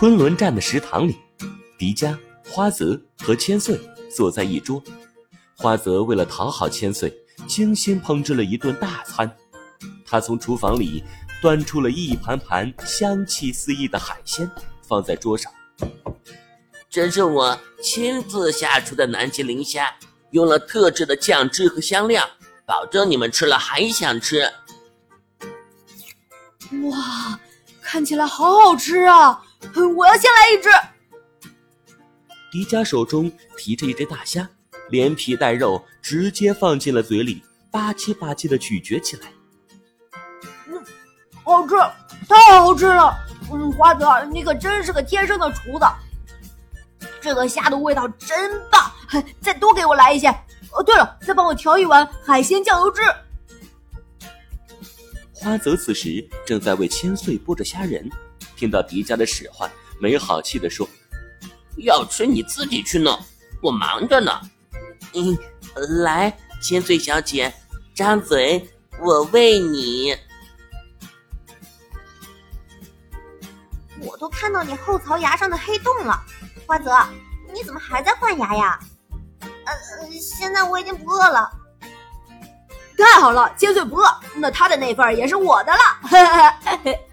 昆仑站的食堂里，迪迦、花泽和千岁坐在一桌。花泽为了讨好千岁，精心烹制了一顿大餐。他从厨房里端出了一盘盘香气四溢的海鲜，放在桌上。这是我亲自下厨的南极磷虾，用了特制的酱汁和香料，保证你们吃了还想吃。哇，看起来好好吃啊！我要先来一只。迪迦手中提着一只大虾，连皮带肉直接放进了嘴里，吧唧吧唧的咀嚼起来。嗯，好吃，太好吃了！嗯，花泽，你可真是个天生的厨子。这个虾的味道真棒，再多给我来一些。哦，对了，再帮我调一碗海鲜酱油汁。花泽此时正在为千岁剥着虾仁，听到迪迦的使唤，没好气地说：“要吃你自己去弄，我忙着呢。”嗯，来，千岁小姐，张嘴，我喂你。我都看到你后槽牙上的黑洞了，花泽，你怎么还在换牙呀？呃，现在我已经不饿了。太好了，千岁不饿，那他的那份也是我的了。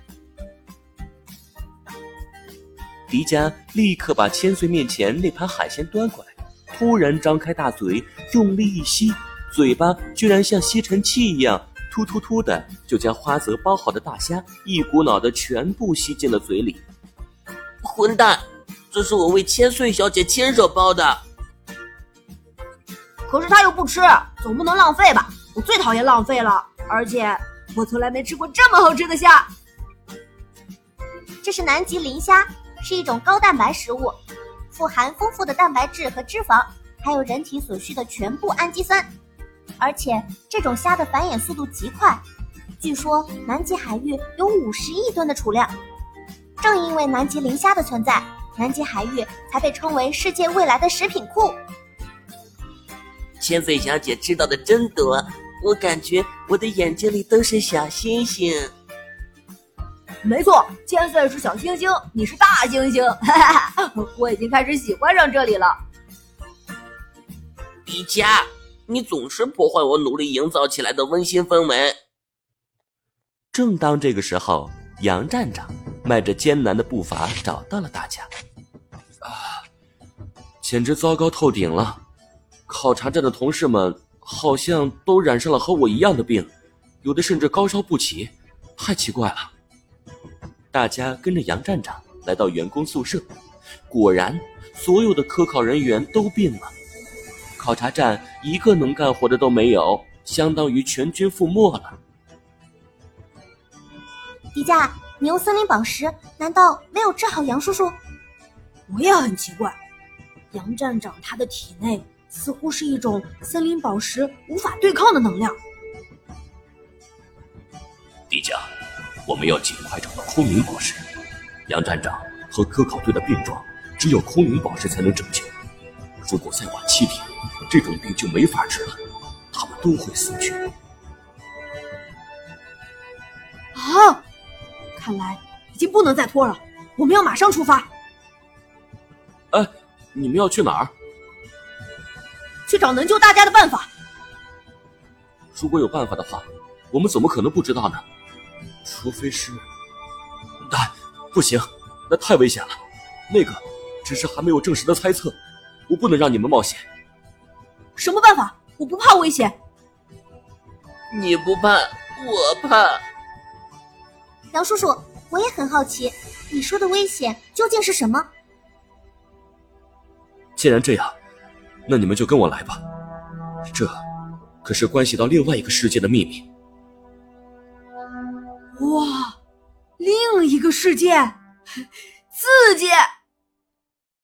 迪迦立刻把千岁面前那盘海鲜端过来，突然张开大嘴，用力一吸，嘴巴居然像吸尘器一样，突突突的就将花泽包好的大虾一股脑的全部吸进了嘴里。混蛋，这是我为千岁小姐亲手包的，可是他又不吃，总不能浪费吧？我最讨厌浪费了，而且我从来没吃过这么好吃的虾。这是南极磷虾，是一种高蛋白食物，富含丰富的蛋白质和脂肪，还有人体所需的全部氨基酸。而且这种虾的繁衍速度极快，据说南极海域有五十亿吨的储量。正因为南极磷虾的存在，南极海域才被称为世界未来的食品库。千岁小姐知道的真多。我感觉我的眼睛里都是小星星。没错，千岁是小星星，你是大猩猩。我已经开始喜欢上这里了。迪迦，你总是破坏我努力营造起来的温馨氛围。正当这个时候，杨站长迈着艰难的步伐找到了大家。啊，简直糟糕透顶了！考察站的同事们。好像都染上了和我一样的病，有的甚至高烧不起，太奇怪了。大家跟着杨站长来到员工宿舍，果然所有的科考人员都病了，考察站一个能干活的都没有，相当于全军覆没了。迪迦，你用森林宝石，难道没有治好杨叔叔？我也很奇怪，杨站长他的体内。似乎是一种森林宝石无法对抗的能量。迪迦，我们要尽快找到空灵宝石。杨站长和科考队的病状，只有空灵宝石才能拯救。如果再晚七天，这种病就没法治了，他们都会死去。啊！看来已经不能再拖了，我们要马上出发。哎，你们要去哪儿？去找能救大家的办法。如果有办法的话，我们怎么可能不知道呢？除非是……但不行，那太危险了。那个只是还没有证实的猜测，我不能让你们冒险。什么办法？我不怕危险。你不怕，我怕。杨叔叔，我也很好奇，你说的危险究竟是什么？既然这样。那你们就跟我来吧，这可是关系到另外一个世界的秘密。哇，另一个世界，刺激！